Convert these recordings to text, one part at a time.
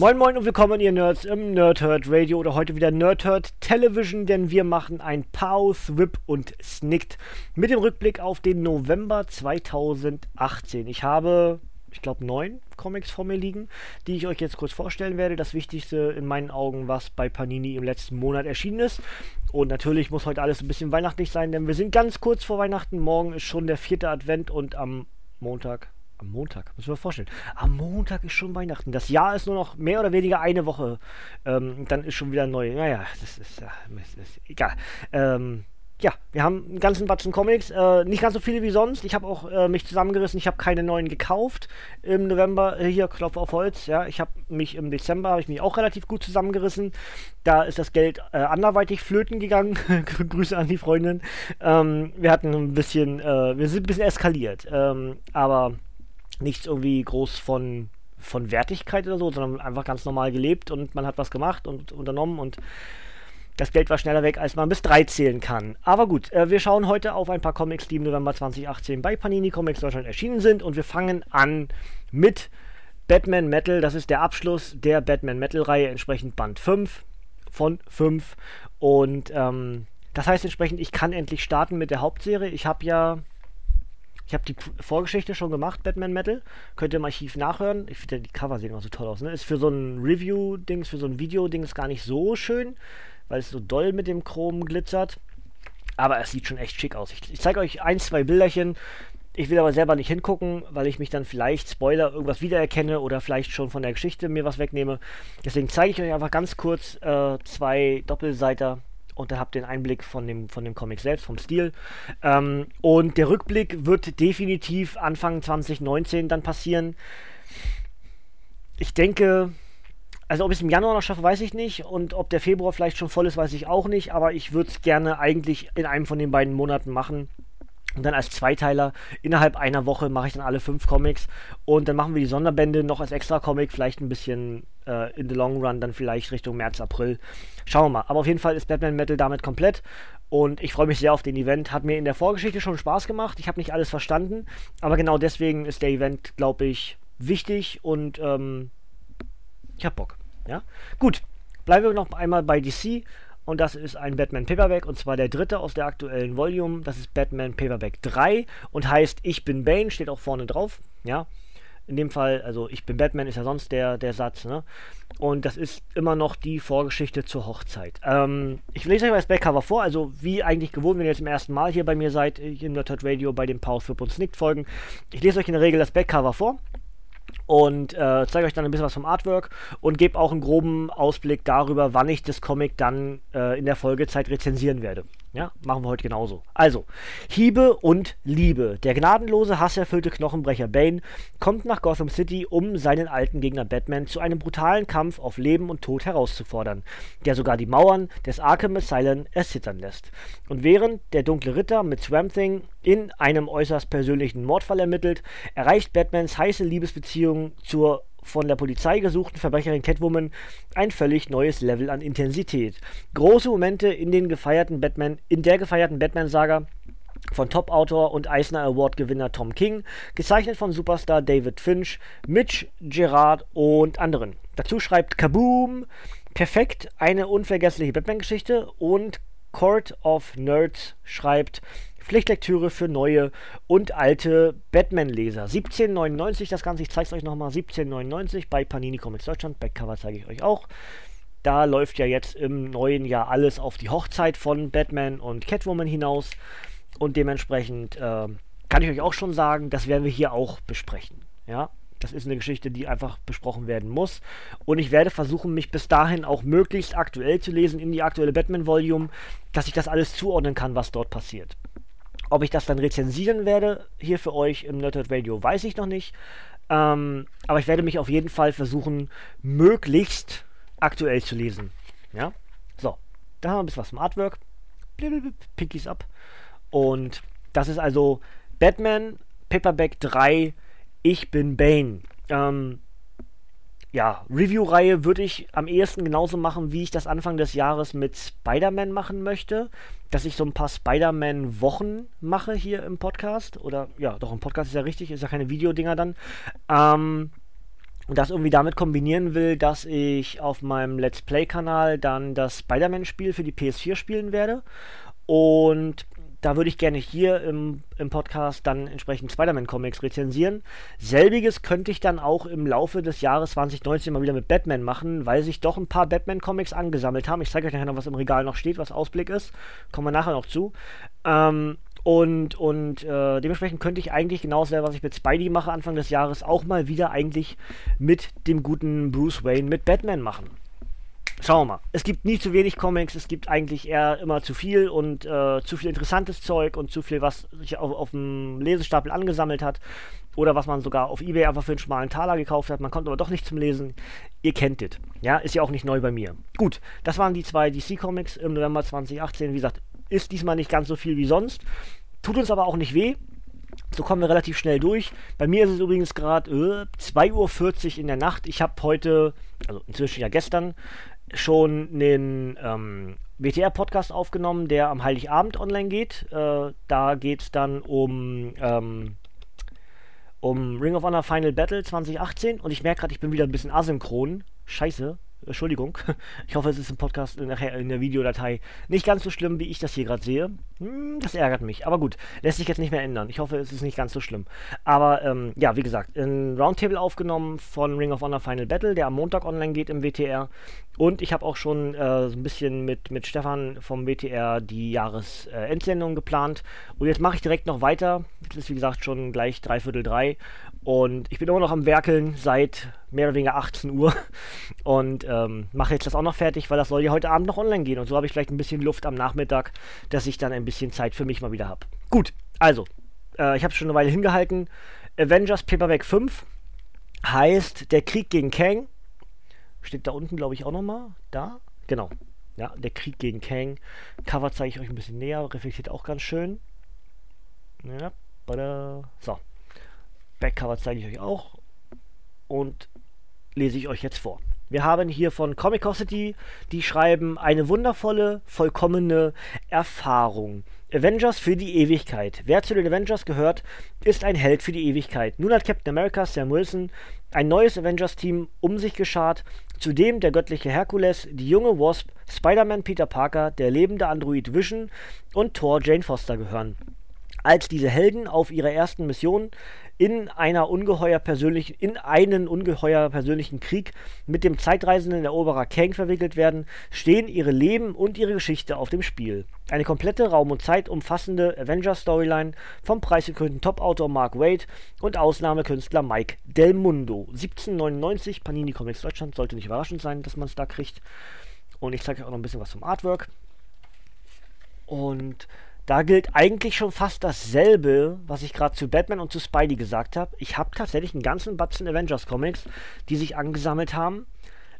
Moin Moin und willkommen ihr Nerds im Nerdhurt Radio oder heute wieder Nerdhurt Television, denn wir machen ein Pause, Whip und Snicked mit dem Rückblick auf den November 2018. Ich habe, ich glaube, neun Comics vor mir liegen, die ich euch jetzt kurz vorstellen werde. Das Wichtigste in meinen Augen, was bei Panini im letzten Monat erschienen ist. Und natürlich muss heute alles ein bisschen weihnachtlich sein, denn wir sind ganz kurz vor Weihnachten. Morgen ist schon der vierte Advent und am Montag am Montag, muss ich mir vorstellen. Am Montag ist schon Weihnachten. Das Jahr ist nur noch mehr oder weniger eine Woche. Ähm, dann ist schon wieder neu. Naja, das ist, das ist egal. Ähm, ja, wir haben einen ganzen Batzen Comics. Äh, nicht ganz so viele wie sonst. Ich habe auch äh, mich zusammengerissen. Ich habe keine neuen gekauft im November. Äh, hier, Klopf auf Holz. Ja, ich habe mich im Dezember ich mich auch relativ gut zusammengerissen. Da ist das Geld äh, anderweitig flöten gegangen. Grüße an die Freundin. Ähm, wir hatten ein bisschen, äh, wir sind ein bisschen eskaliert. Ähm, aber nichts irgendwie groß von, von Wertigkeit oder so, sondern einfach ganz normal gelebt und man hat was gemacht und unternommen und das Geld war schneller weg, als man bis drei zählen kann. Aber gut, äh, wir schauen heute auf ein paar Comics, die im November 2018 bei Panini Comics Deutschland erschienen sind und wir fangen an mit Batman Metal. Das ist der Abschluss der Batman Metal Reihe, entsprechend Band 5 von 5 und ähm, das heißt entsprechend, ich kann endlich starten mit der Hauptserie. Ich habe ja ich habe die Vorgeschichte schon gemacht, Batman Metal. Könnt ihr im Archiv nachhören. Ich finde, die Cover sehen auch so toll aus. Ne? Ist für so ein Review-Dings, für so ein Video-Dings gar nicht so schön, weil es so doll mit dem Chrom glitzert. Aber es sieht schon echt schick aus. Ich, ich zeige euch ein, zwei Bilderchen. Ich will aber selber nicht hingucken, weil ich mich dann vielleicht, Spoiler, irgendwas wiedererkenne oder vielleicht schon von der Geschichte mir was wegnehme. Deswegen zeige ich euch einfach ganz kurz äh, zwei Doppelseiter und dann habt ihr einen Einblick von dem, von dem Comic selbst, vom Stil. Ähm, und der Rückblick wird definitiv Anfang 2019 dann passieren. Ich denke, also ob ich es im Januar noch schaffe, weiß ich nicht. Und ob der Februar vielleicht schon voll ist, weiß ich auch nicht. Aber ich würde es gerne eigentlich in einem von den beiden Monaten machen. Und dann als Zweiteiler innerhalb einer Woche mache ich dann alle fünf Comics. Und dann machen wir die Sonderbände noch als extra Comic, vielleicht ein bisschen äh, in the long run, dann vielleicht Richtung März, April. Schauen wir mal. Aber auf jeden Fall ist Batman Metal damit komplett. Und ich freue mich sehr auf den Event. Hat mir in der Vorgeschichte schon Spaß gemacht. Ich habe nicht alles verstanden. Aber genau deswegen ist der Event, glaube ich, wichtig und ähm, ich habe Bock. Ja? Gut. Bleiben wir noch einmal bei DC. Und das ist ein Batman Paperback und zwar der dritte aus der aktuellen Volume. Das ist Batman Paperback 3 und heißt Ich bin Bane, steht auch vorne drauf. Ja, in dem Fall, also ich bin Batman ist ja sonst der, der Satz, ne? Und das ist immer noch die Vorgeschichte zur Hochzeit. Ähm, ich lese euch mal das Backcover vor, also wie eigentlich gewohnt, wenn ihr jetzt zum ersten Mal hier bei mir seid, hier im Nerd Radio bei den Power Flip und Snicked Folgen. Ich lese euch in der Regel das Backcover vor und äh, zeige euch dann ein bisschen was vom Artwork und gebe auch einen groben Ausblick darüber, wann ich das Comic dann äh, in der Folgezeit rezensieren werde. Ja, machen wir heute genauso. Also, Hiebe und Liebe. Der gnadenlose, hasserfüllte Knochenbrecher Bane kommt nach Gotham City, um seinen alten Gegner Batman zu einem brutalen Kampf auf Leben und Tod herauszufordern, der sogar die Mauern des Arkham Asylum erzittern lässt. Und während der dunkle Ritter mit Swamp Thing in einem äußerst persönlichen Mordfall ermittelt, erreicht Batmans heiße Liebesbeziehung zur von der Polizei gesuchten Verbrecherin Catwoman ein völlig neues Level an Intensität. Große Momente in den gefeierten Batman, in der gefeierten Batman-Saga von Top-Autor und Eisner Award-Gewinner Tom King, gezeichnet von Superstar David Finch, Mitch Gerard und anderen. Dazu schreibt Kaboom perfekt eine unvergessliche Batman-Geschichte und Court of Nerds schreibt Pflichtlektüre für neue und alte Batman-Leser. 17,99 das Ganze, ich zeige es euch nochmal, 17,99 bei Panini Comics Deutschland. Backcover zeige ich euch auch. Da läuft ja jetzt im neuen Jahr alles auf die Hochzeit von Batman und Catwoman hinaus. Und dementsprechend äh, kann ich euch auch schon sagen, das werden wir hier auch besprechen. Ja, das ist eine Geschichte, die einfach besprochen werden muss. Und ich werde versuchen, mich bis dahin auch möglichst aktuell zu lesen in die aktuelle Batman-Volume, dass ich das alles zuordnen kann, was dort passiert. Ob ich das dann rezensieren werde hier für euch im Nerdhurt Radio, weiß ich noch nicht. Ähm, aber ich werde mich auf jeden Fall versuchen, möglichst aktuell zu lesen. Ja? So, da haben wir ein bisschen was vom Artwork. Pinkies ab. Und das ist also Batman Paperback 3. Ich bin Bane. Ähm, ja, Review-Reihe würde ich am ehesten genauso machen, wie ich das Anfang des Jahres mit Spider-Man machen möchte. Dass ich so ein paar Spider-Man-Wochen mache hier im Podcast. Oder ja, doch, im Podcast ist ja richtig, ist ja keine Videodinger dann. Ähm, und das irgendwie damit kombinieren will, dass ich auf meinem Let's Play-Kanal dann das Spider-Man-Spiel für die PS4 spielen werde. Und da würde ich gerne hier im, im Podcast dann entsprechend Spider-Man-Comics rezensieren. Selbiges könnte ich dann auch im Laufe des Jahres 2019 mal wieder mit Batman machen, weil sich doch ein paar Batman-Comics angesammelt haben. Ich zeige euch nachher noch, was im Regal noch steht, was Ausblick ist. Kommen wir nachher noch zu. Ähm, und, und äh, dementsprechend könnte ich eigentlich genauso, was ich mit Spidey mache Anfang des Jahres, auch mal wieder eigentlich mit dem guten Bruce Wayne mit Batman machen. Schauen wir mal. Es gibt nie zu wenig Comics, es gibt eigentlich eher immer zu viel und äh, zu viel interessantes Zeug und zu viel, was sich auf, auf dem Lesestapel angesammelt hat. Oder was man sogar auf Ebay einfach für einen schmalen Taler gekauft hat. Man kommt aber doch nicht zum Lesen. Ihr kennt es. Ja, ist ja auch nicht neu bei mir. Gut, das waren die zwei DC-Comics im November 2018. Wie gesagt, ist diesmal nicht ganz so viel wie sonst. Tut uns aber auch nicht weh. So kommen wir relativ schnell durch. Bei mir ist es übrigens gerade äh, 2.40 Uhr in der Nacht. Ich habe heute, also inzwischen ja gestern, schon den ähm, WTR-Podcast aufgenommen, der am Heiligabend online geht. Äh, da geht es dann um, ähm, um Ring of Honor Final Battle 2018 und ich merke gerade, ich bin wieder ein bisschen asynchron. Scheiße. Entschuldigung. Ich hoffe, es ist im Podcast nachher in der Videodatei nicht ganz so schlimm, wie ich das hier gerade sehe. Hm, das ärgert mich. Aber gut, lässt sich jetzt nicht mehr ändern. Ich hoffe, es ist nicht ganz so schlimm. Aber ähm, ja, wie gesagt, ein Roundtable aufgenommen von Ring of Honor Final Battle, der am Montag online geht im WTR. Und ich habe auch schon äh, so ein bisschen mit, mit Stefan vom WTR die Jahresendsendung äh, geplant. Und jetzt mache ich direkt noch weiter. Es ist wie gesagt schon gleich dreiviertel drei. Und ich bin immer noch am Werkeln seit mehr oder weniger 18 Uhr und ähm, mache jetzt das auch noch fertig, weil das soll ja heute Abend noch online gehen. Und so habe ich vielleicht ein bisschen Luft am Nachmittag, dass ich dann ein bisschen Zeit für mich mal wieder habe. Gut, also, äh, ich habe es schon eine Weile hingehalten. Avengers Paperback 5 heißt Der Krieg gegen Kang. Steht da unten, glaube ich, auch nochmal. Da, genau. Ja, der Krieg gegen Kang. Cover zeige ich euch ein bisschen näher, reflektiert auch ganz schön. Ja, so. Backcover zeige ich euch auch und lese ich euch jetzt vor. Wir haben hier von Comicosity, die schreiben eine wundervolle, vollkommene Erfahrung. Avengers für die Ewigkeit. Wer zu den Avengers gehört, ist ein Held für die Ewigkeit. Nun hat Captain America, Sam Wilson, ein neues Avengers-Team um sich geschart, zudem der göttliche Herkules, die junge Wasp, Spider-Man Peter Parker, der lebende Android Vision und Thor Jane Foster gehören. Als diese Helden auf ihrer ersten Mission in einer ungeheuer persönlichen, in einen ungeheuer persönlichen Krieg mit dem zeitreisenden Eroberer Kang verwickelt werden, stehen ihre Leben und ihre Geschichte auf dem Spiel. Eine komplette Raum- und zeitumfassende Avengers-Storyline vom preisgekrönten Top-Autor Mark Waid und Ausnahmekünstler Mike Del Mundo. 1799, Panini Comics Deutschland, sollte nicht überraschend sein, dass man es da kriegt. Und ich zeige euch auch noch ein bisschen was vom Artwork. Und da gilt eigentlich schon fast dasselbe, was ich gerade zu Batman und zu Spidey gesagt habe. Ich habe tatsächlich einen ganzen Batzen Avengers Comics, die sich angesammelt haben.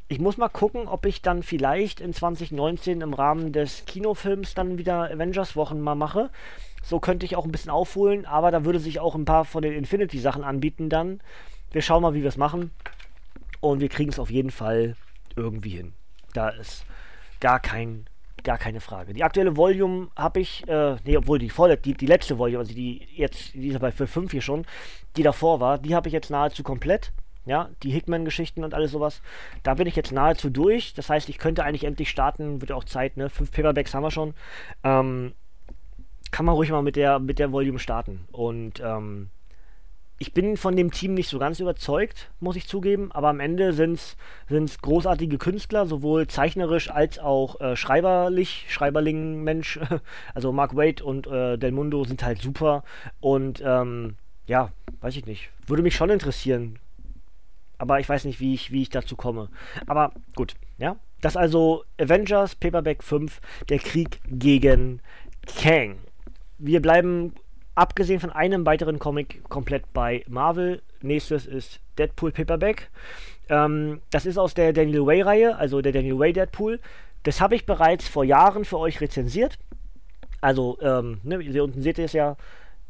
Ich muss mal gucken, ob ich dann vielleicht in 2019 im Rahmen des Kinofilms dann wieder Avengers Wochen mal mache. So könnte ich auch ein bisschen aufholen, aber da würde sich auch ein paar von den Infinity Sachen anbieten dann. Wir schauen mal, wie wir es machen. Und wir kriegen es auf jeden Fall irgendwie hin. Da ist gar kein gar keine Frage. Die aktuelle Volume habe ich, äh, nee, obwohl die volle, die, die letzte Volume, also die jetzt, die ist bei für 5 hier schon, die davor war, die habe ich jetzt nahezu komplett. Ja, die Hickman-Geschichten und alles sowas. Da bin ich jetzt nahezu durch. Das heißt, ich könnte eigentlich endlich starten. Wird ja auch Zeit, ne? Fünf Paperbacks haben wir schon. Ähm, kann man ruhig mal mit der, mit der Volume starten. Und ähm, ich bin von dem Team nicht so ganz überzeugt, muss ich zugeben, aber am Ende sind es großartige Künstler, sowohl zeichnerisch als auch äh, schreiberlich, Schreiberling Mensch. Also Mark Wade und äh, Del Mundo sind halt super und ähm, ja, weiß ich nicht. Würde mich schon interessieren. Aber ich weiß nicht, wie ich, wie ich dazu komme. Aber gut, ja. Das also Avengers Paperback 5, der Krieg gegen Kang. wir bleiben abgesehen von einem weiteren Comic komplett bei Marvel. Nächstes ist Deadpool Paperback. Ähm, das ist aus der Daniel Way-Reihe, also der Daniel Way Deadpool. Das habe ich bereits vor Jahren für euch rezensiert. Also, ähm, ne, hier unten seht ihr es ja.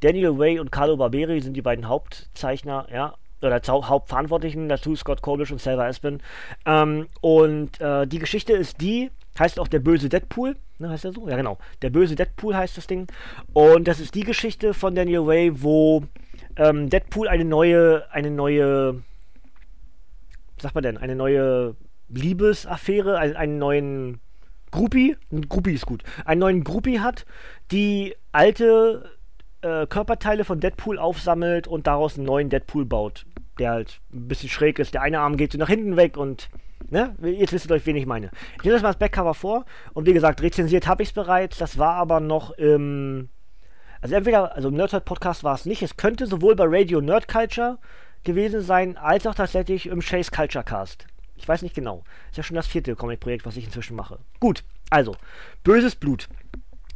Daniel Way und Carlo Barberi sind die beiden Hauptzeichner, ja, oder Hauptverantwortlichen, dazu Scott Kobisch und Selva Espen. Ähm, und äh, die Geschichte ist die, heißt auch der böse Deadpool, ne, heißt er so? Ja, genau. Der böse Deadpool heißt das Ding. Und das ist die Geschichte von Daniel Way, wo ähm, Deadpool eine neue, eine neue, was sagt man denn, eine neue Liebesaffäre, einen, einen neuen Groupie, Groupie ist gut, einen neuen Groupie hat, die alte äh, Körperteile von Deadpool aufsammelt und daraus einen neuen Deadpool baut, der halt ein bisschen schräg ist. Der eine Arm geht so nach hinten weg und Ne? Jetzt wisst ihr euch, wen ich meine. Ich nehme das mal das Backcover vor und wie gesagt, rezensiert habe ich es bereits. Das war aber noch im. Also entweder, also im Nerdhurt Podcast war es nicht. Es könnte sowohl bei Radio Nerd Culture gewesen sein, als auch tatsächlich im Chase Culture Cast. Ich weiß nicht genau. Ist ja schon das vierte Comic-Projekt, was ich inzwischen mache. Gut, also, böses Blut.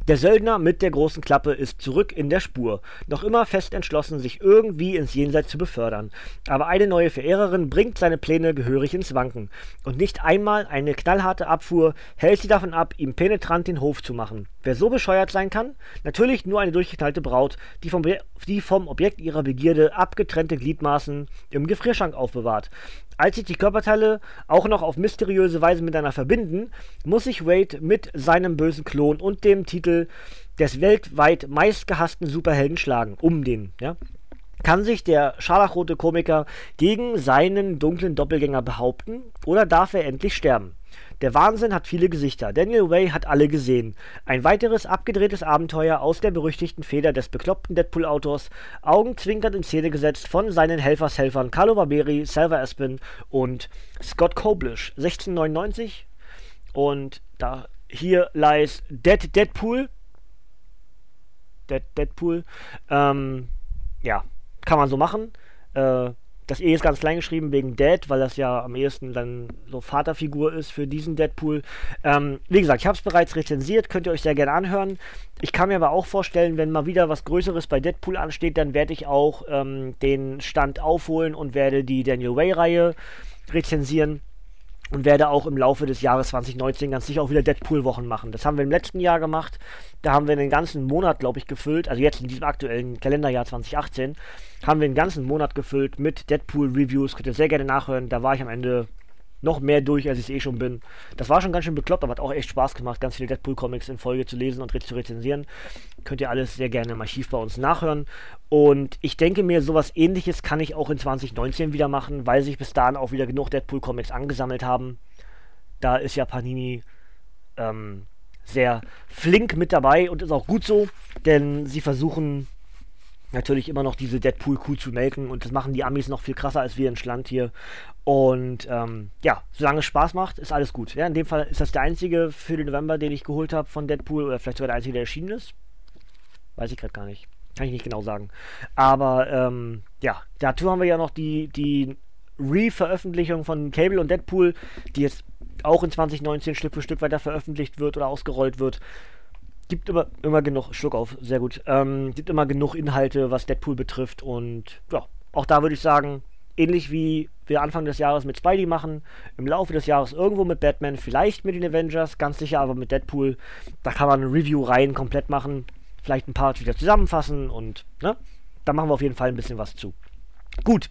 Der Söldner mit der großen Klappe ist zurück in der Spur, noch immer fest entschlossen, sich irgendwie ins Jenseits zu befördern. Aber eine neue Verehrerin bringt seine Pläne gehörig ins Wanken. Und nicht einmal eine knallharte Abfuhr hält sie davon ab, ihm penetrant den Hof zu machen. Wer so bescheuert sein kann? Natürlich nur eine durchgeknallte Braut, die vom, die vom Objekt ihrer Begierde abgetrennte Gliedmaßen im Gefrierschrank aufbewahrt. Als sich die Körperteile auch noch auf mysteriöse Weise miteinander verbinden, muss sich Wade mit seinem bösen Klon und dem Titel des weltweit meistgehassten Superhelden schlagen. Um den, ja. Kann sich der scharlachrote Komiker gegen seinen dunklen Doppelgänger behaupten oder darf er endlich sterben? Der Wahnsinn hat viele Gesichter. Daniel Way hat alle gesehen. Ein weiteres abgedrehtes Abenteuer aus der berüchtigten Feder des bekloppten Deadpool-Autors, augenzwinkernd in Szene gesetzt von seinen Helfershelfern Carlo Barberi, Salva Aspen und Scott Koblish. 1699. Und da hier lies Dead Deadpool. Dead Deadpool. Ähm, ja, kann man so machen. Äh, das E ist ganz klein geschrieben wegen Dad, weil das ja am ehesten dann so Vaterfigur ist für diesen Deadpool. Ähm, wie gesagt, ich habe es bereits rezensiert, könnt ihr euch sehr gerne anhören. Ich kann mir aber auch vorstellen, wenn mal wieder was Größeres bei Deadpool ansteht, dann werde ich auch ähm, den Stand aufholen und werde die Daniel Way-Reihe rezensieren und werde auch im Laufe des Jahres 2019 ganz sicher auch wieder Deadpool-Wochen machen. Das haben wir im letzten Jahr gemacht. Da haben wir den ganzen Monat, glaube ich, gefüllt. Also jetzt in diesem aktuellen Kalenderjahr 2018 haben wir den ganzen Monat gefüllt mit Deadpool-Reviews. Könnt ihr sehr gerne nachhören. Da war ich am Ende noch mehr durch, als ich es eh schon bin. Das war schon ganz schön bekloppt, aber hat auch echt Spaß gemacht, ganz viele Deadpool-Comics in Folge zu lesen und zu rezensieren. Könnt ihr alles sehr gerne im Archiv bei uns nachhören. Und ich denke mir, sowas ähnliches kann ich auch in 2019 wieder machen, weil sich bis dahin auch wieder genug Deadpool-Comics angesammelt haben. Da ist ja Panini ähm, sehr flink mit dabei und ist auch gut so, denn sie versuchen natürlich immer noch diese Deadpool-Kuh zu melken und das machen die Amis noch viel krasser als wir in Schland hier. Und ähm, ja, solange es Spaß macht, ist alles gut. Ja, in dem Fall ist das der einzige für den November, den ich geholt habe von Deadpool oder vielleicht sogar der einzige, der erschienen ist. Weiß ich gerade gar nicht. Kann ich nicht genau sagen. Aber ähm, ja, dazu haben wir ja noch die, die Re-Veröffentlichung von Cable und Deadpool, die jetzt auch in 2019 Stück für Stück weiter veröffentlicht wird oder ausgerollt wird. Gibt immer, immer genug, Schluck auf, sehr gut. Ähm, gibt immer genug Inhalte, was Deadpool betrifft. Und ja, auch da würde ich sagen, ähnlich wie wir Anfang des Jahres mit Spidey machen, im Laufe des Jahres irgendwo mit Batman, vielleicht mit den Avengers, ganz sicher aber mit Deadpool. Da kann man Review-Reihen komplett machen, vielleicht ein paar wieder zusammenfassen und ne, da machen wir auf jeden Fall ein bisschen was zu. Gut,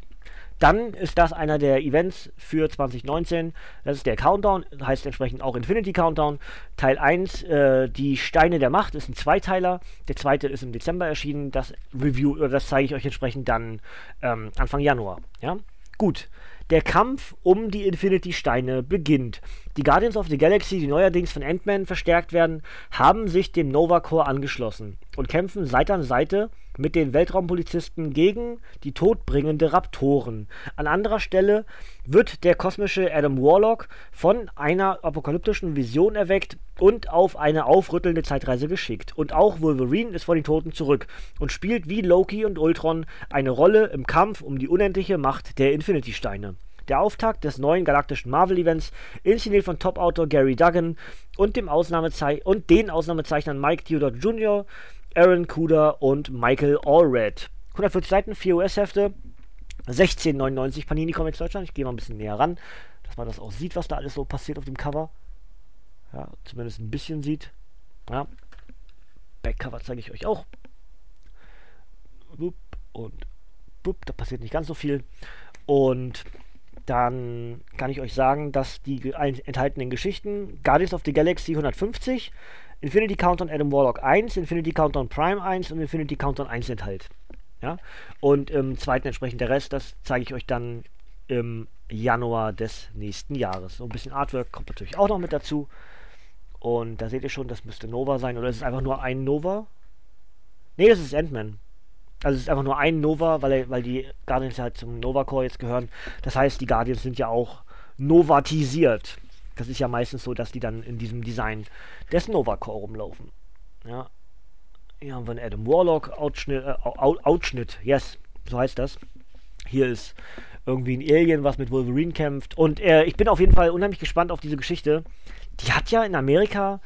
dann ist das einer der Events für 2019. Das ist der Countdown, heißt entsprechend auch Infinity Countdown. Teil 1, äh, die Steine der Macht, ist ein Zweiteiler. Der zweite ist im Dezember erschienen. Das Review, oder das zeige ich euch entsprechend dann ähm, Anfang Januar. Ja? Gut. Der Kampf um die Infinity-Steine beginnt. Die Guardians of the Galaxy, die neuerdings von Ant-Man verstärkt werden, haben sich dem Nova Corps angeschlossen und kämpfen Seite an Seite mit den Weltraumpolizisten gegen die todbringende Raptoren. An anderer Stelle wird der kosmische Adam Warlock von einer apokalyptischen Vision erweckt und auf eine aufrüttelnde Zeitreise geschickt. Und auch Wolverine ist vor den Toten zurück und spielt wie Loki und Ultron eine Rolle im Kampf um die unendliche Macht der Infinity-Steine. Der Auftakt des neuen galaktischen Marvel-Events, inszeniert von Top-Autor Gary Duggan und, dem Ausnahmezei und den Ausnahmezeichnern Mike Theodore Jr., Aaron Kuder und Michael Allred. 140 Seiten, 4 US-Hefte, 16,99 Panini Comics Deutschland. Ich gehe mal ein bisschen näher ran, dass man das auch sieht, was da alles so passiert auf dem Cover. Ja, zumindest ein bisschen sieht. Ja. Backcover zeige ich euch auch. Und da passiert nicht ganz so viel. Und dann kann ich euch sagen, dass die enthaltenen Geschichten Guardians of the Galaxy 150, Infinity Countdown Adam Warlock 1, Infinity Countdown Prime 1 und Infinity Countdown 1 enthält. Ja? Und im zweiten entsprechend der Rest, das zeige ich euch dann im Januar des nächsten Jahres. So ein bisschen Artwork kommt natürlich auch noch mit dazu. Und da seht ihr schon, das müsste Nova sein. Oder ist es einfach nur ein Nova? Ne, das ist Ant-Man. Also es ist einfach nur ein Nova, weil, weil die Guardians halt zum Nova Core jetzt gehören. Das heißt, die Guardians sind ja auch novatisiert. Das ist ja meistens so, dass die dann in diesem Design des Nova Core rumlaufen. Ja. Hier haben wir einen Adam Warlock Outschnitt, äh, Outschnitt, yes, so heißt das. Hier ist irgendwie ein Alien, was mit Wolverine kämpft. Und äh, ich bin auf jeden Fall unheimlich gespannt auf diese Geschichte. Die hat ja in Amerika,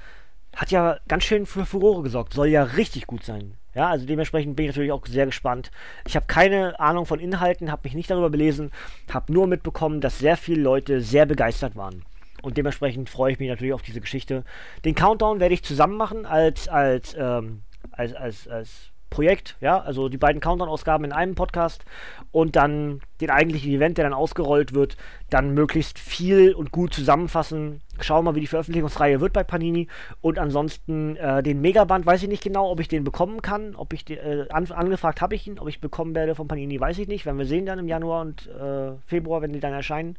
hat ja ganz schön für Furore gesorgt. Soll ja richtig gut sein. Ja, also dementsprechend bin ich natürlich auch sehr gespannt. Ich habe keine Ahnung von Inhalten, habe mich nicht darüber belesen, habe nur mitbekommen, dass sehr viele Leute sehr begeistert waren. Und dementsprechend freue ich mich natürlich auf diese Geschichte. Den Countdown werde ich zusammen machen als, als, ähm, als, als, als Projekt, ja, also die beiden Countdown-Ausgaben in einem Podcast und dann den eigentlichen Event, der dann ausgerollt wird, dann möglichst viel und gut zusammenfassen. Schauen wir mal, wie die Veröffentlichungsreihe wird bei Panini. Und ansonsten äh, den Megaband weiß ich nicht genau, ob ich den bekommen kann. Ob ich den, äh, an, angefragt habe ich ihn, ob ich bekommen werde von Panini, weiß ich nicht. Werden wir sehen dann im Januar und äh, Februar, wenn die dann erscheinen.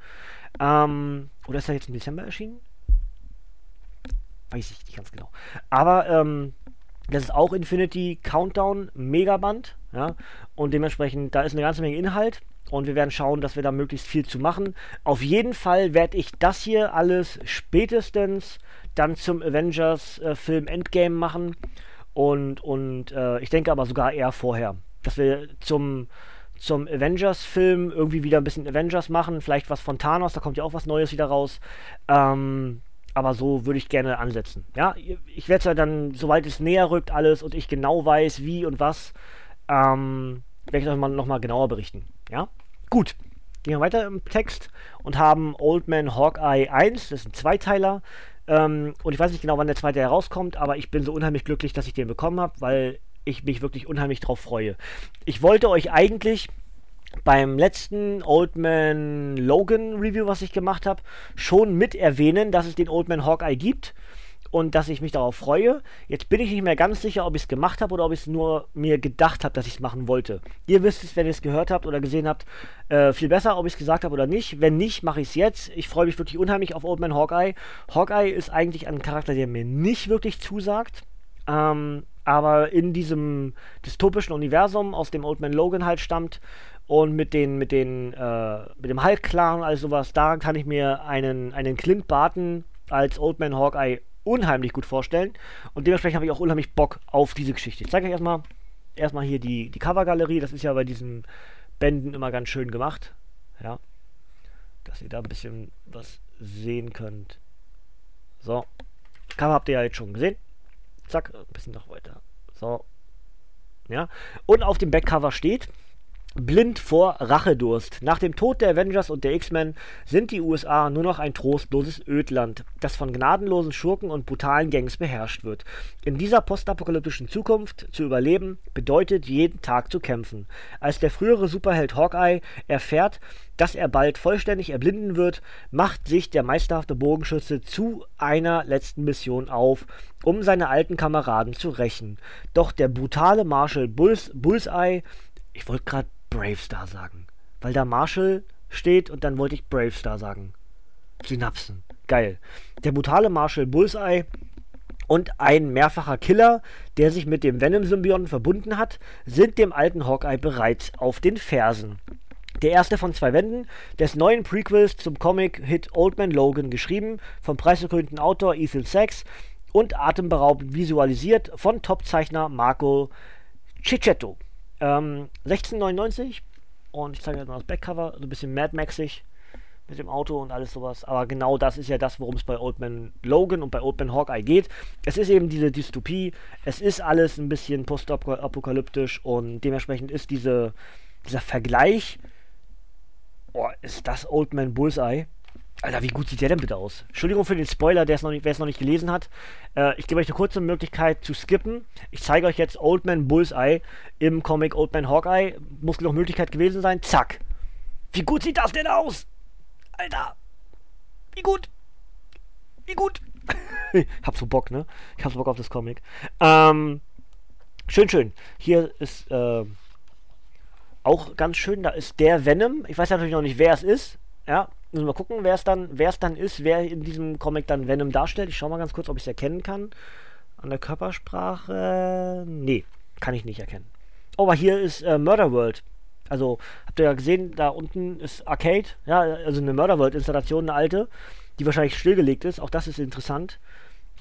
Ähm, oder ist er jetzt im Dezember erschienen? Weiß ich nicht ganz genau. Aber ähm, das ist auch Infinity Countdown Megaband. Ja? Und dementsprechend, da ist eine ganze Menge Inhalt. Und wir werden schauen, dass wir da möglichst viel zu machen. Auf jeden Fall werde ich das hier alles spätestens dann zum Avengers-Film äh, Endgame machen. Und, und äh, ich denke aber sogar eher vorher. Dass wir zum, zum Avengers-Film irgendwie wieder ein bisschen Avengers machen. Vielleicht was von Thanos, da kommt ja auch was Neues wieder raus. Ähm, aber so würde ich gerne ansetzen. Ja, ich werde es ja dann, soweit es näher rückt, alles und ich genau weiß, wie und was, ähm, werde ich euch mal, nochmal genauer berichten. Ja, gut. Gehen wir weiter im Text und haben Old Man Hawkeye 1, das ist ein Zweiteiler. Ähm, und ich weiß nicht genau, wann der zweite herauskommt, aber ich bin so unheimlich glücklich, dass ich den bekommen habe, weil ich mich wirklich unheimlich drauf freue. Ich wollte euch eigentlich beim letzten Old Man Logan Review, was ich gemacht habe, schon mit erwähnen, dass es den Old Man Hawkeye gibt und dass ich mich darauf freue. Jetzt bin ich nicht mehr ganz sicher, ob ich es gemacht habe oder ob ich es nur mir gedacht habe, dass ich es machen wollte. Ihr wisst es, wenn ihr es gehört habt oder gesehen habt, äh, viel besser, ob ich es gesagt habe oder nicht. Wenn nicht, mache ich es jetzt. Ich freue mich wirklich unheimlich auf Old Man Hawkeye. Hawkeye ist eigentlich ein Charakter, der mir nicht wirklich zusagt. Ähm, aber in diesem dystopischen Universum, aus dem Old Man Logan halt stammt, und mit den, mit den, äh, mit dem Hulk-Clan und all sowas, da kann ich mir einen, einen Clint Barton als Old Man Hawkeye unheimlich gut vorstellen. Und dementsprechend habe ich auch unheimlich Bock auf diese Geschichte. Ich zeige euch erstmal, erstmal hier die, die Covergalerie. Das ist ja bei diesen Bänden immer ganz schön gemacht. Ja. Dass ihr da ein bisschen was sehen könnt. So. Cover habt ihr ja jetzt schon gesehen. Zack, ein bisschen noch weiter. So. Ja. Und auf dem Backcover steht, Blind vor Rachedurst. Nach dem Tod der Avengers und der X-Men sind die USA nur noch ein trostloses Ödland, das von gnadenlosen Schurken und brutalen Gangs beherrscht wird. In dieser postapokalyptischen Zukunft zu überleben bedeutet jeden Tag zu kämpfen. Als der frühere Superheld Hawkeye erfährt, dass er bald vollständig erblinden wird, macht sich der meisterhafte Bogenschütze zu einer letzten Mission auf, um seine alten Kameraden zu rächen. Doch der brutale Marshal Bulls Bullseye ich wollte gerade Bravestar sagen. Weil da Marshall steht und dann wollte ich Bravestar sagen. Synapsen. Geil. Der brutale Marshall Bullseye und ein mehrfacher Killer, der sich mit dem Venom-Symbionten verbunden hat, sind dem alten Hawkeye bereits auf den Fersen. Der erste von zwei Wänden des neuen Prequels zum Comic-Hit Old Man Logan, geschrieben vom preisgekrönten Autor Ethan Sachs und atemberaubend visualisiert von Topzeichner Marco Cicchetto. Ähm, 1699 und ich zeige euch mal das Backcover, so ein bisschen Mad Maxig. mit dem Auto und alles sowas. Aber genau das ist ja das, worum es bei Old Man Logan und bei Old Man Hawkeye geht. Es ist eben diese Dystopie, es ist alles ein bisschen postapokalyptisch und dementsprechend ist diese, dieser Vergleich, oh, ist das Old Man Bullseye? Alter, wie gut sieht der denn bitte aus? Entschuldigung für den Spoiler, wer es noch, nicht gelesen hat. Äh, ich gebe euch eine kurze Möglichkeit zu skippen. Ich zeige euch jetzt Old Man Bullseye im Comic Old Man Hawkeye. Muss noch Möglichkeit gewesen sein. Zack. Wie gut sieht das denn aus? Alter. Wie gut. Wie gut. ich hab so Bock, ne? Ich hab so Bock auf das Comic. Ähm, schön, schön. Hier ist äh, auch ganz schön. Da ist der Venom. Ich weiß natürlich noch nicht, wer es ist. Ja, Müssen wir mal gucken, wer es dann, dann ist, wer in diesem Comic dann Venom darstellt. Ich schaue mal ganz kurz, ob ich es erkennen kann. An der Körpersprache. Nee, kann ich nicht erkennen. Oh, aber hier ist äh, Murder World. Also, habt ihr ja gesehen, da unten ist Arcade, ja, also eine Murder World-Installation, eine alte, die wahrscheinlich stillgelegt ist. Auch das ist interessant.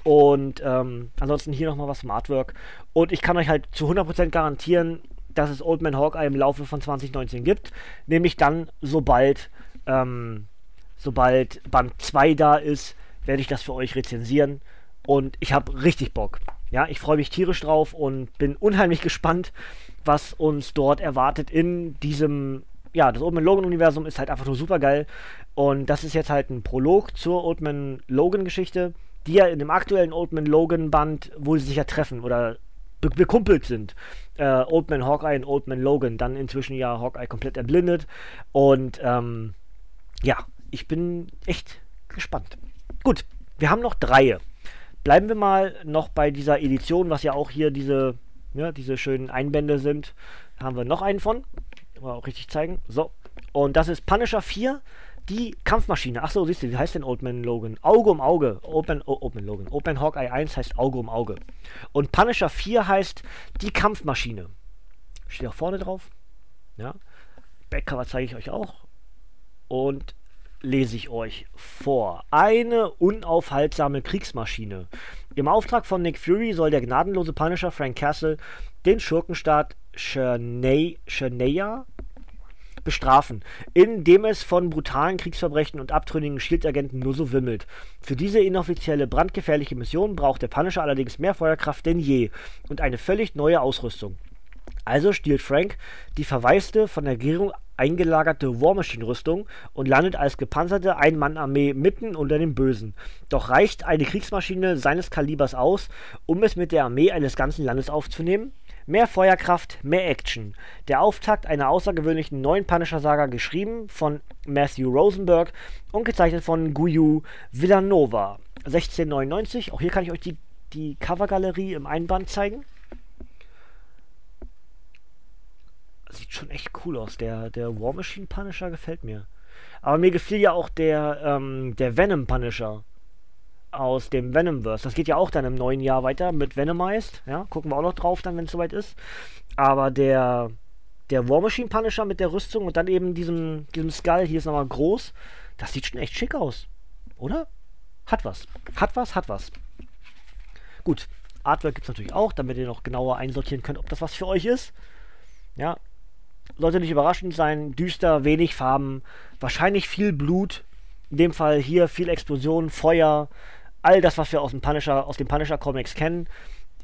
Und ähm, ansonsten hier nochmal was zum Artwork. Und ich kann euch halt zu 100% garantieren, dass es Old Man Hawkeye im Laufe von 2019 gibt. Nämlich dann, sobald ähm, sobald Band 2 da ist, werde ich das für euch rezensieren. Und ich habe richtig Bock. Ja, ich freue mich tierisch drauf und bin unheimlich gespannt, was uns dort erwartet in diesem. Ja, das Old Man Logan-Universum ist halt einfach nur super geil. Und das ist jetzt halt ein Prolog zur Old Man Logan-Geschichte, die ja in dem aktuellen Old Man Logan-Band, wo sie sich ja treffen oder be bekumpelt sind. Äh, Old Man Hawkeye und Old Man Logan. Dann inzwischen ja Hawkeye komplett erblindet. Und ähm, ja, ich bin echt gespannt. Gut, wir haben noch drei. Bleiben wir mal noch bei dieser Edition, was ja auch hier diese, ja, diese schönen Einbände sind. Da haben wir noch einen von. Mal auch richtig zeigen. So. Und das ist Punisher 4, die Kampfmaschine. Achso, siehst du, wie heißt denn Old Man Logan? Auge um Auge. Open, oh, Open Logan. Open Hawkeye 1 heißt Auge um Auge. Und Punisher 4 heißt die Kampfmaschine. Steht auch vorne drauf. Ja. Backcover zeige ich euch auch. Und lese ich euch vor. Eine unaufhaltsame Kriegsmaschine. Im Auftrag von Nick Fury soll der gnadenlose Punisher Frank Castle den Schurkenstaat Shania bestrafen, indem es von brutalen Kriegsverbrechen und abtrünnigen Shield-Agenten nur so wimmelt. Für diese inoffizielle brandgefährliche Mission braucht der Punisher allerdings mehr Feuerkraft denn je und eine völlig neue Ausrüstung. Also stiehlt Frank die verwaiste, von der Regierung eingelagerte War Machine-Rüstung und landet als gepanzerte Ein-Mann-Armee mitten unter den Bösen. Doch reicht eine Kriegsmaschine seines Kalibers aus, um es mit der Armee eines ganzen Landes aufzunehmen? Mehr Feuerkraft, mehr Action. Der Auftakt einer außergewöhnlichen neuen Punisher-Saga, geschrieben von Matthew Rosenberg und gezeichnet von Guyu Villanova. 1699, auch hier kann ich euch die, die Covergalerie im Einband zeigen. Sieht schon echt cool aus. Der, der War Machine Punisher gefällt mir. Aber mir gefiel ja auch der, ähm, der Venom Punisher aus dem Venomverse. Das geht ja auch dann im neuen Jahr weiter mit Venomized. Ja, gucken wir auch noch drauf dann, wenn es soweit ist. Aber der, der War Machine Punisher mit der Rüstung und dann eben diesem, diesem Skull, hier ist nochmal groß, das sieht schon echt schick aus. Oder? Hat was. Hat was, hat was. Gut. Artwork gibt es natürlich auch, damit ihr noch genauer einsortieren könnt, ob das was für euch ist. Ja, sollte nicht überraschend sein. Düster, wenig Farben, wahrscheinlich viel Blut. In dem Fall hier viel Explosion, Feuer, all das, was wir aus dem Punisher, aus den Punisher Comics kennen.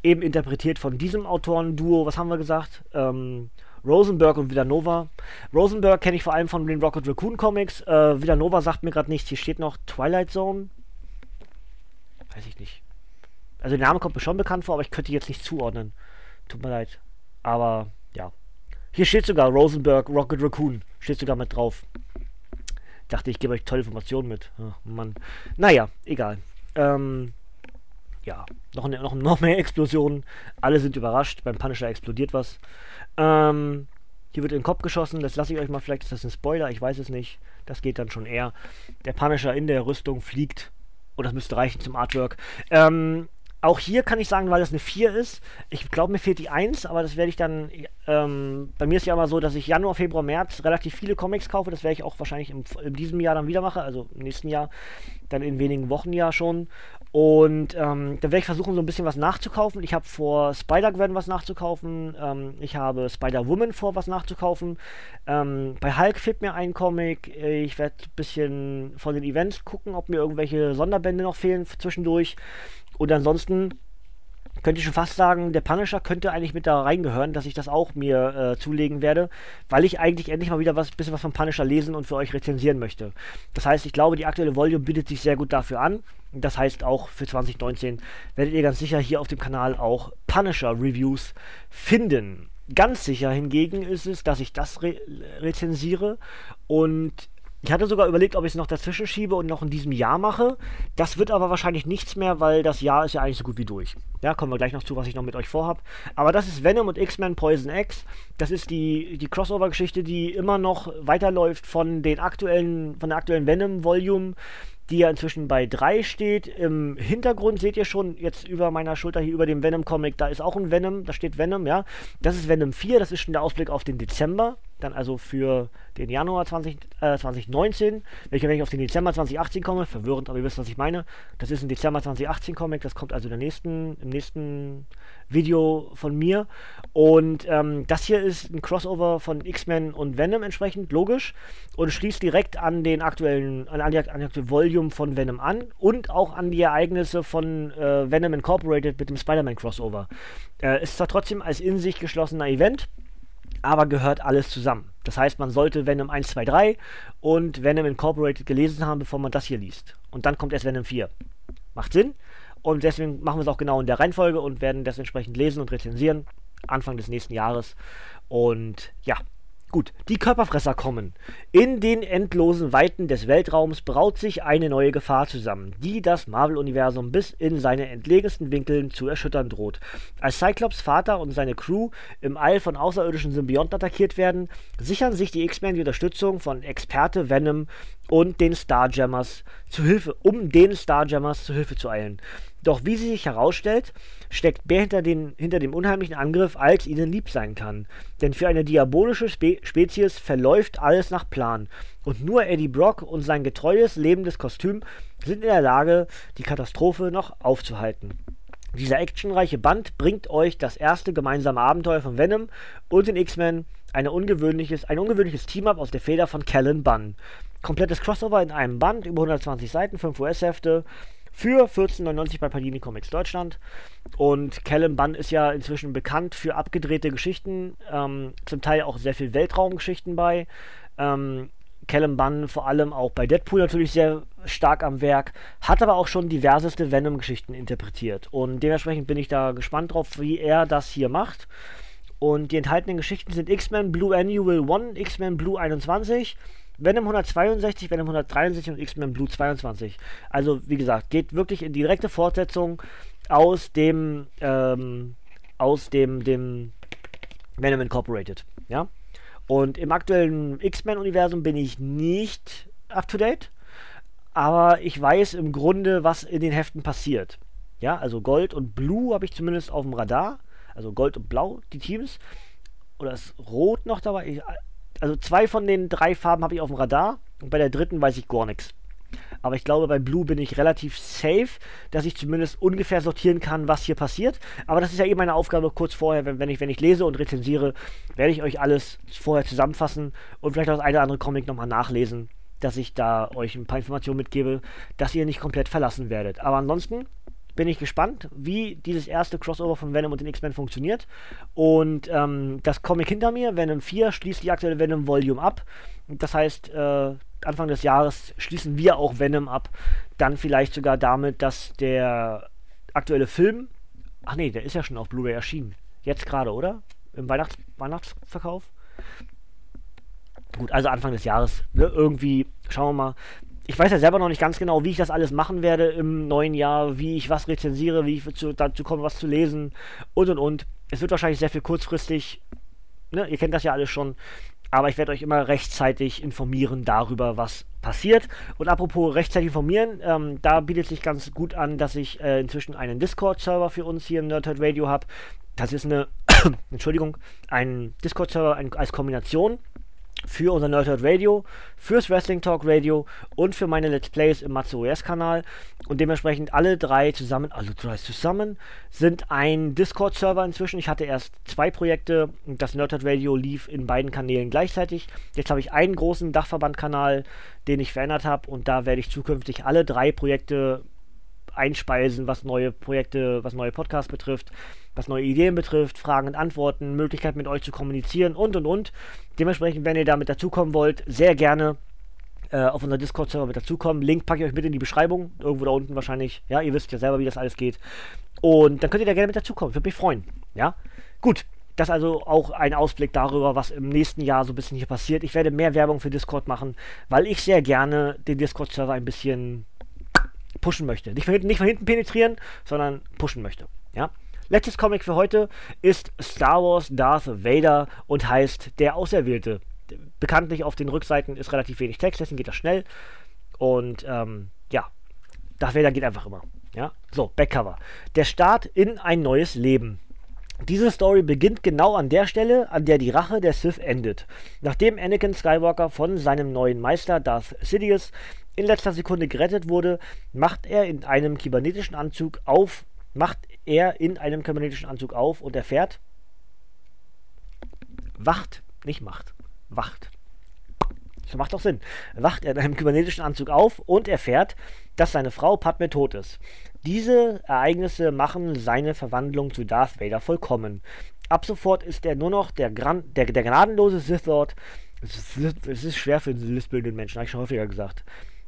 Eben interpretiert von diesem Autorenduo, was haben wir gesagt? Ähm, Rosenberg und Villanova. Rosenberg kenne ich vor allem von den Rocket Raccoon Comics. Äh, Villanova sagt mir gerade nichts. Hier steht noch Twilight Zone. Weiß ich nicht. Also der Name kommt mir schon bekannt vor, aber ich könnte jetzt nicht zuordnen. Tut mir leid. Aber ja. Hier steht sogar Rosenberg Rocket Raccoon. Steht sogar mit drauf. Dachte, ich gebe euch tolle Informationen mit. Oh, Mann. Naja, egal. Ähm, ja, noch, noch, noch mehr Explosionen. Alle sind überrascht. Beim Punisher explodiert was. Ähm, hier wird in den Kopf geschossen. Das lasse ich euch mal. Vielleicht ist das ein Spoiler. Ich weiß es nicht. Das geht dann schon eher. Der Punisher in der Rüstung fliegt. Und das müsste reichen zum Artwork. Ähm, auch hier kann ich sagen, weil das eine 4 ist, ich glaube, mir fehlt die 1, aber das werde ich dann, ähm, bei mir ist ja immer so, dass ich Januar, Februar, März relativ viele Comics kaufe, das werde ich auch wahrscheinlich im, in diesem Jahr dann wieder machen, also im nächsten Jahr, dann in wenigen Wochen ja schon. Und ähm, da werde ich versuchen, so ein bisschen was nachzukaufen. Ich habe vor Spider-Gwen was nachzukaufen. Ähm, ich habe Spider-Woman vor, was nachzukaufen. Ähm, bei Hulk fehlt mir ein Comic. Ich werde ein bisschen von den Events gucken, ob mir irgendwelche Sonderbände noch fehlen zwischendurch. Und ansonsten könnte ich schon fast sagen, der Punisher könnte eigentlich mit da reingehören, dass ich das auch mir äh, zulegen werde, weil ich eigentlich endlich mal wieder was bisschen was vom Punisher lesen und für euch rezensieren möchte. Das heißt, ich glaube, die aktuelle Volume bietet sich sehr gut dafür an. Das heißt, auch für 2019 werdet ihr ganz sicher hier auf dem Kanal auch Punisher-Reviews finden. Ganz sicher hingegen ist es, dass ich das re rezensiere und ich hatte sogar überlegt, ob ich es noch dazwischen schiebe und noch in diesem Jahr mache. Das wird aber wahrscheinlich nichts mehr, weil das Jahr ist ja eigentlich so gut wie durch. Ja, kommen wir gleich noch zu, was ich noch mit euch vorhab. Aber das ist Venom und X-Men Poison X. Das ist die, die Crossover-Geschichte, die immer noch weiterläuft von den aktuellen, von der aktuellen Venom-Volume die ja inzwischen bei 3 steht. Im Hintergrund seht ihr schon jetzt über meiner Schulter hier über dem Venom-Comic, da ist auch ein Venom, da steht Venom, ja. Das ist Venom 4, das ist schon der Ausblick auf den Dezember dann also für den Januar 20, äh, 2019, welcher, wenn ich auf den Dezember 2018 komme, verwirrend, aber ihr wisst, was ich meine. Das ist ein Dezember 2018 Comic, das kommt also der nächsten, im nächsten Video von mir. Und ähm, das hier ist ein Crossover von X-Men und Venom entsprechend, logisch, und schließt direkt an den aktuellen, an, die, an die aktuelle Volume von Venom an und auch an die Ereignisse von äh, Venom Incorporated mit dem Spider-Man Crossover. Äh, ist zwar trotzdem als in sich geschlossener Event, aber gehört alles zusammen. Das heißt, man sollte Venom 1, 2, 3 und Venom Incorporated gelesen haben, bevor man das hier liest. Und dann kommt erst Venom 4. Macht Sinn. Und deswegen machen wir es auch genau in der Reihenfolge und werden das entsprechend lesen und rezensieren. Anfang des nächsten Jahres. Und ja, Gut, die Körperfresser kommen. In den endlosen Weiten des Weltraums braut sich eine neue Gefahr zusammen, die das Marvel-Universum bis in seine entlegensten Winkeln zu erschüttern droht. Als Cyclops Vater und seine Crew im All von außerirdischen Symbionten attackiert werden, sichern sich die X-Men die Unterstützung von Experte Venom und den Starjammers zu Hilfe, um den Starjammers zu Hilfe zu eilen. Doch wie sie sich herausstellt, steckt mehr hinter, den, hinter dem unheimlichen Angriff, als ihnen lieb sein kann. Denn für eine diabolische Spe Spezies verläuft alles nach Plan. Und nur Eddie Brock und sein getreues, lebendes Kostüm sind in der Lage, die Katastrophe noch aufzuhalten. Dieser actionreiche Band bringt euch das erste gemeinsame Abenteuer von Venom und den X-Men, ein ungewöhnliches, Team-Up aus der Feder von Callan Bunn. Komplettes Crossover in einem Band, über 120 Seiten, 5 US-Hefte, für 14,99 bei Panini Comics Deutschland. Und Callum Bunn ist ja inzwischen bekannt für abgedrehte Geschichten, ähm, zum Teil auch sehr viel Weltraumgeschichten bei. Ähm, Callum Bunn vor allem auch bei Deadpool natürlich sehr stark am Werk, hat aber auch schon diverseste Venom-Geschichten interpretiert. Und dementsprechend bin ich da gespannt drauf, wie er das hier macht. Und die enthaltenen Geschichten sind X-Men Blue Annual 1, X-Men Blue 21, Venom 162, Venom 163 und X-Men Blue 22. Also, wie gesagt, geht wirklich in direkte Fortsetzung aus dem, ähm, aus dem, dem Venom Incorporated. Ja? Und im aktuellen X-Men-Universum bin ich nicht up to date, aber ich weiß im Grunde, was in den Heften passiert. Ja, also Gold und Blue habe ich zumindest auf dem Radar. Also Gold und Blau, die Teams. Oder ist Rot noch dabei? Ich, also zwei von den drei Farben habe ich auf dem Radar und bei der dritten weiß ich gar nichts. Aber ich glaube, bei Blue bin ich relativ safe, dass ich zumindest ungefähr sortieren kann, was hier passiert. Aber das ist ja eben meine Aufgabe kurz vorher, wenn, wenn, ich, wenn ich lese und rezensiere, werde ich euch alles vorher zusammenfassen und vielleicht auch das eine oder andere Comic nochmal nachlesen, dass ich da euch ein paar Informationen mitgebe, dass ihr nicht komplett verlassen werdet. Aber ansonsten bin ich gespannt, wie dieses erste Crossover von Venom und den X-Men funktioniert. Und ähm, das Comic hinter mir, Venom 4, schließt die aktuelle Venom Volume ab. Das heißt, äh, Anfang des Jahres schließen wir auch Venom ab. Dann vielleicht sogar damit, dass der aktuelle Film, ach nee, der ist ja schon auf Blu-ray erschienen. Jetzt gerade, oder? Im Weihnachts Weihnachtsverkauf? Gut, also Anfang des Jahres. Ne? Irgendwie, schauen wir mal ich weiß ja selber noch nicht ganz genau, wie ich das alles machen werde im neuen Jahr, wie ich was rezensiere, wie ich zu, dazu komme, was zu lesen und und und. Es wird wahrscheinlich sehr viel kurzfristig, ne, ihr kennt das ja alles schon. aber ich werde euch immer rechtzeitig informieren darüber, was passiert. Und apropos rechtzeitig informieren, ähm, da bietet sich ganz gut an, dass ich äh, inzwischen einen Discord-Server für uns hier im Nerdhead Radio habe. Das ist eine, Entschuldigung, ein Discord-Server als Kombination für unser Nerdhurt Radio, fürs Wrestling Talk Radio und für meine Let's Plays im OS Kanal. Und dementsprechend alle drei zusammen, also drei zusammen, sind ein Discord-Server inzwischen. Ich hatte erst zwei Projekte und das Nerdhurt Radio lief in beiden Kanälen gleichzeitig. Jetzt habe ich einen großen Dachverband-Kanal, den ich verändert habe und da werde ich zukünftig alle drei Projekte einspeisen, was neue Projekte, was neue Podcasts betrifft, was neue Ideen betrifft, Fragen und Antworten, Möglichkeit mit euch zu kommunizieren und und und. Dementsprechend, wenn ihr damit dazukommen wollt, sehr gerne äh, auf unser Discord-Server mit dazukommen. Link packe ich euch mit in die Beschreibung, irgendwo da unten wahrscheinlich. Ja, ihr wisst ja selber, wie das alles geht. Und dann könnt ihr da gerne mit dazukommen. Würde mich freuen. Ja, gut. Das ist also auch ein Ausblick darüber, was im nächsten Jahr so ein bisschen hier passiert. Ich werde mehr Werbung für Discord machen, weil ich sehr gerne den Discord-Server ein bisschen pushen möchte. Nicht von hinten, nicht von hinten penetrieren, sondern pushen möchte. Ja. Letztes Comic für heute ist Star Wars Darth Vader und heißt Der Auserwählte. Bekanntlich auf den Rückseiten ist relativ wenig Text, deswegen geht das schnell. Und ähm, ja, Darth Vader geht einfach immer. Ja, so, Backcover. Der Start in ein neues Leben. Diese Story beginnt genau an der Stelle, an der die Rache der Sith endet. Nachdem Anakin Skywalker von seinem neuen Meister Darth Sidious in letzter Sekunde gerettet wurde, macht er in einem kybernetischen Anzug auf, macht er in einem kybernetischen Anzug auf und erfährt, wacht, nicht macht, wacht. Das macht doch Sinn. Wacht er in einem kybernetischen Anzug auf und erfährt, dass seine Frau Padme tot ist. Diese Ereignisse machen seine Verwandlung zu Darth Vader vollkommen. Ab sofort ist er nur noch der, Gran der, der gnadenlose Sith Lord. Es ist, es ist schwer für einen lispelnden Menschen, habe ich schon häufiger gesagt.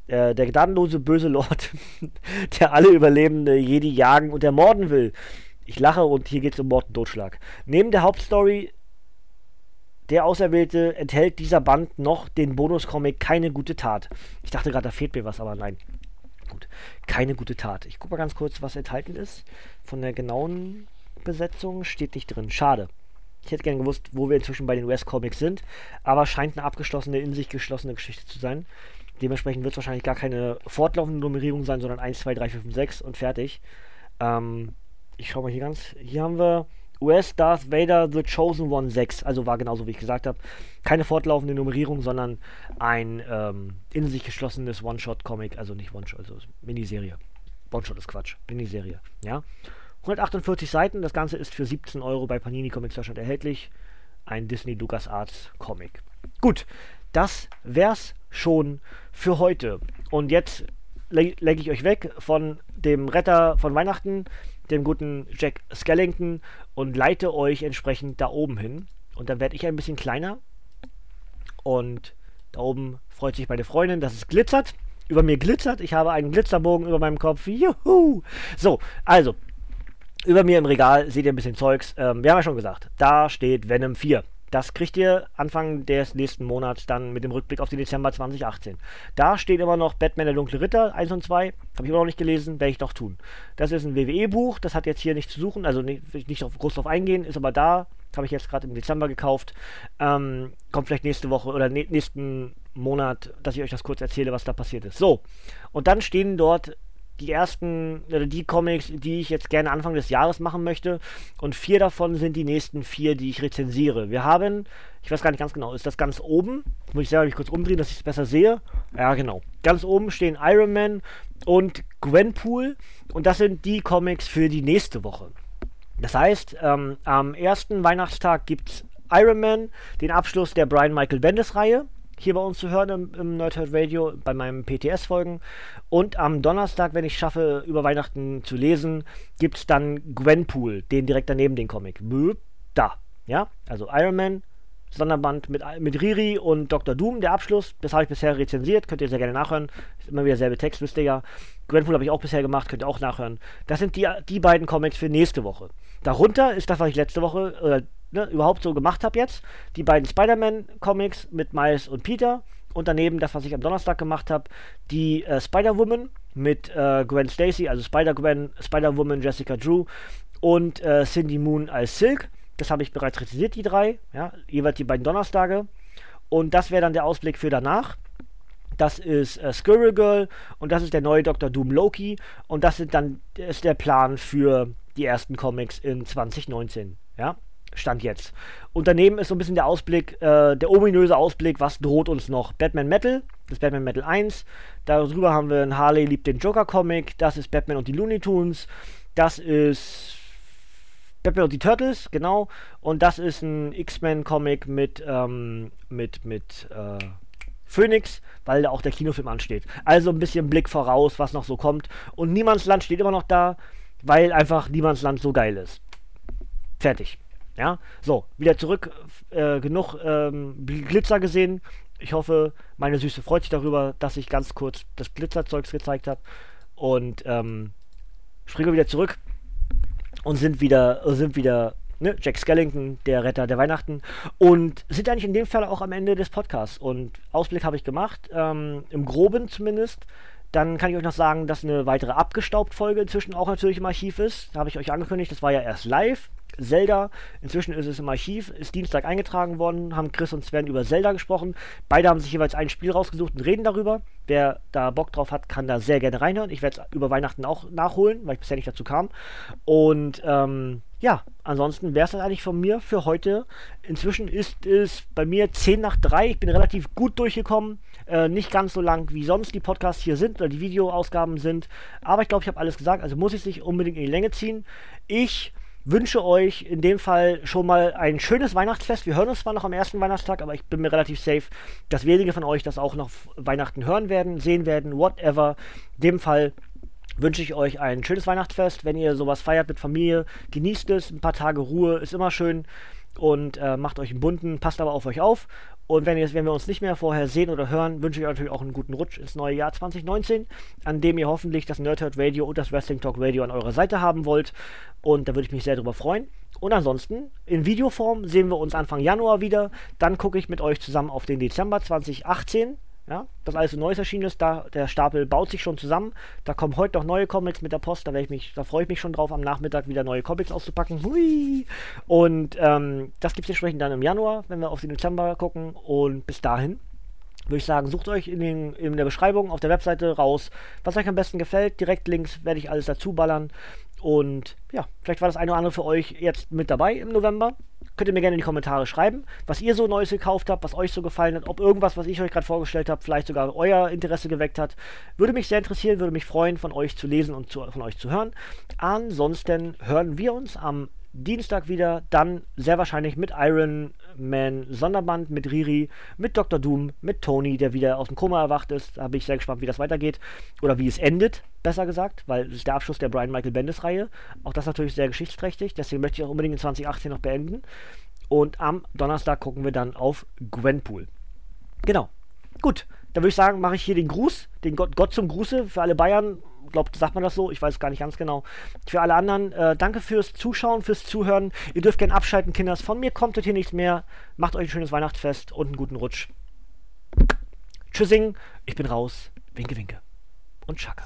Der gnadenlose böse Lord, der alle überlebende Jedi jagen und ermorden will. Ich lache und hier geht es um Mord und Totschlag. Neben der Hauptstory der Auserwählte enthält dieser Band noch den Bonuscomic Keine gute Tat. Ich dachte gerade, da fehlt mir was, aber nein. Gut, keine gute Tat. Ich gucke mal ganz kurz, was enthalten ist. Von der genauen Besetzung steht nicht drin. Schade. Ich hätte gerne gewusst, wo wir inzwischen bei den US-Comics sind, aber scheint eine abgeschlossene, in sich geschlossene Geschichte zu sein. Dementsprechend wird es wahrscheinlich gar keine fortlaufende Nummerierung sein, sondern 1, 2, 3, 4, 5, 6 und fertig. Ähm, ich schaue mal hier ganz. Hier haben wir US Darth Vader The Chosen One 6. Also war genauso wie ich gesagt habe. Keine fortlaufende Nummerierung, sondern ein ähm, in sich geschlossenes One-Shot-Comic. Also nicht One-Shot, also Miniserie. One-Shot ist Quatsch. Miniserie. Ja. 148 Seiten. Das Ganze ist für 17 Euro bei Panini Comics Deutschland erhältlich. Ein Disney LucasArts Comic. Gut, das wär's schon für heute. Und jetzt lege ich euch weg von dem Retter von Weihnachten, dem guten Jack Skellington, und leite euch entsprechend da oben hin. Und dann werde ich ein bisschen kleiner. Und da oben freut sich meine Freundin, dass es glitzert. Über mir glitzert. Ich habe einen Glitzerbogen über meinem Kopf. Juhu! So, also. Über mir im Regal seht ihr ein bisschen Zeugs. Ähm, wir haben ja schon gesagt, da steht Venom 4. Das kriegt ihr Anfang des nächsten Monats dann mit dem Rückblick auf den Dezember 2018. Da steht immer noch Batman der dunkle Ritter 1 und 2. Habe ich immer noch nicht gelesen, werde ich doch tun. Das ist ein WWE-Buch, das hat jetzt hier nichts zu suchen, also nicht, nicht auf, groß drauf eingehen, ist aber da. Habe ich jetzt gerade im Dezember gekauft. Ähm, kommt vielleicht nächste Woche oder nächsten Monat, dass ich euch das kurz erzähle, was da passiert ist. So, und dann stehen dort die ersten, oder die Comics, die ich jetzt gerne Anfang des Jahres machen möchte. Und vier davon sind die nächsten vier, die ich rezensiere. Wir haben, ich weiß gar nicht ganz genau, ist das ganz oben? Muss ich selber mich kurz umdrehen, dass ich es besser sehe? Ja, genau. Ganz oben stehen Iron Man und Gwenpool. Und das sind die Comics für die nächste Woche. Das heißt, ähm, am ersten Weihnachtstag gibt es Iron Man, den Abschluss der Brian Michael Bendis Reihe hier bei uns zu hören im, im Nerdhead Radio, bei meinen PTS-Folgen. Und am Donnerstag, wenn ich schaffe, über Weihnachten zu lesen, gibt es dann Gwenpool, den direkt daneben den Comic. Da, ja, also Iron Man, Sonderband mit, mit Riri und Dr. Doom, der Abschluss. Das habe ich bisher rezensiert, könnt ihr sehr gerne nachhören. Ist immer wieder derselbe Text, wisst ihr ja. Gwenpool habe ich auch bisher gemacht, könnt ihr auch nachhören. Das sind die, die beiden Comics für nächste Woche. Darunter ist das, was ich letzte Woche, äh, ne, überhaupt so gemacht habe jetzt. Die beiden Spider-Man-Comics mit Miles und Peter. Und daneben das, was ich am Donnerstag gemacht habe, die äh, Spider-Woman mit äh, Gwen Stacy, also Spider-Gwen, Spider-Woman, Jessica Drew und äh, Cindy Moon als Silk. Das habe ich bereits rezensiert, die drei. Ja, jeweils die beiden Donnerstage. Und das wäre dann der Ausblick für danach. Das ist äh, Squirrel Girl und das ist der neue Dr. Doom Loki und das sind dann ist der Plan für die ersten Comics in 2019. Ja, Stand jetzt. Und daneben ist so ein bisschen der Ausblick, äh, der ominöse Ausblick, was droht uns noch? Batman Metal, das ist Batman Metal 1. Darüber haben wir einen Harley liebt den Joker Comic, das ist Batman und die Looney Tunes. Das ist Batman und die Turtles, genau. Und das ist ein X-Men-Comic mit, ähm, mit, mit, äh, Phoenix, weil da auch der Kinofilm ansteht. Also ein bisschen Blick voraus, was noch so kommt. Und Niemandsland steht immer noch da, weil einfach Niemandsland so geil ist. Fertig. Ja, so, wieder zurück. Äh, genug ähm, Glitzer gesehen. Ich hoffe, meine Süße freut sich darüber, dass ich ganz kurz das Glitzerzeugs gezeigt habe. Und ähm, springen wir wieder zurück und sind wieder, sind wieder ne, Jack Skellington, der Retter der Weihnachten. Und sind eigentlich in dem Fall auch am Ende des Podcasts. Und Ausblick habe ich gemacht, ähm, im Groben zumindest. Dann kann ich euch noch sagen, dass eine weitere abgestaubt Folge inzwischen auch natürlich im Archiv ist. Da habe ich euch angekündigt, das war ja erst live. Zelda. Inzwischen ist es im Archiv, ist Dienstag eingetragen worden, haben Chris und Sven über Zelda gesprochen. Beide haben sich jeweils ein Spiel rausgesucht und reden darüber. Wer da Bock drauf hat, kann da sehr gerne reinhören. Ich werde es über Weihnachten auch nachholen, weil ich bisher nicht dazu kam. Und ähm, ja, ansonsten wäre es das eigentlich von mir für heute. Inzwischen ist es bei mir 10 nach 3. Ich bin relativ gut durchgekommen. Äh, nicht ganz so lang wie sonst die Podcasts hier sind oder die Videoausgaben sind. Aber ich glaube, ich habe alles gesagt. Also muss ich es nicht unbedingt in die Länge ziehen. Ich wünsche euch in dem Fall schon mal ein schönes Weihnachtsfest. Wir hören uns zwar noch am ersten Weihnachtstag, aber ich bin mir relativ safe, dass wenige von euch das auch noch Weihnachten hören werden, sehen werden, whatever. In dem Fall wünsche ich euch ein schönes Weihnachtsfest. Wenn ihr sowas feiert mit Familie, genießt es. Ein paar Tage Ruhe ist immer schön. Und äh, macht euch einen bunten, passt aber auf euch auf. Und wenn, ihr, wenn wir uns nicht mehr vorher sehen oder hören, wünsche ich euch natürlich auch einen guten Rutsch ins neue Jahr 2019, an dem ihr hoffentlich das Nerdhurt Radio und das Wrestling Talk Radio an eurer Seite haben wollt. Und da würde ich mich sehr darüber freuen. Und ansonsten, in Videoform sehen wir uns Anfang Januar wieder. Dann gucke ich mit euch zusammen auf den Dezember 2018 ja, das alles so Neues erschienen ist, da, der Stapel baut sich schon zusammen. Da kommen heute noch neue Comics mit der Post, da, da freue ich mich schon drauf, am Nachmittag wieder neue Comics auszupacken. Hui! Und ähm, das gibt es entsprechend dann im Januar, wenn wir auf den Dezember gucken. Und bis dahin würde ich sagen, sucht euch in, den, in der Beschreibung auf der Webseite raus, was euch am besten gefällt. Direkt Links werde ich alles dazu ballern. Und ja, vielleicht war das eine oder andere für euch jetzt mit dabei im November. Könnt ihr mir gerne in die Kommentare schreiben, was ihr so Neues gekauft habt, was euch so gefallen hat, ob irgendwas, was ich euch gerade vorgestellt habe, vielleicht sogar euer Interesse geweckt hat. Würde mich sehr interessieren, würde mich freuen, von euch zu lesen und zu, von euch zu hören. Ansonsten hören wir uns am Dienstag wieder, dann sehr wahrscheinlich mit Iron Man Sonderband, mit Riri, mit Dr. Doom, mit Tony, der wieder aus dem Koma erwacht ist. Da bin ich sehr gespannt, wie das weitergeht. Oder wie es endet, besser gesagt, weil es ist der Abschluss der Brian Michael Bendis Reihe. Auch das natürlich sehr geschichtsträchtig, deswegen möchte ich auch unbedingt in 2018 noch beenden. Und am Donnerstag gucken wir dann auf Gwenpool. Genau. Gut, dann würde ich sagen, mache ich hier den Gruß, den Gott, Gott zum Gruße für alle Bayern glaube, sagt man das so, ich weiß gar nicht ganz genau. Für alle anderen, äh, danke fürs Zuschauen, fürs Zuhören. Ihr dürft gerne abschalten, Kinders. Von mir kommt hier nichts mehr. Macht euch ein schönes Weihnachtsfest und einen guten Rutsch. Tschüssing, ich bin raus. Winke, winke. Und Chaka.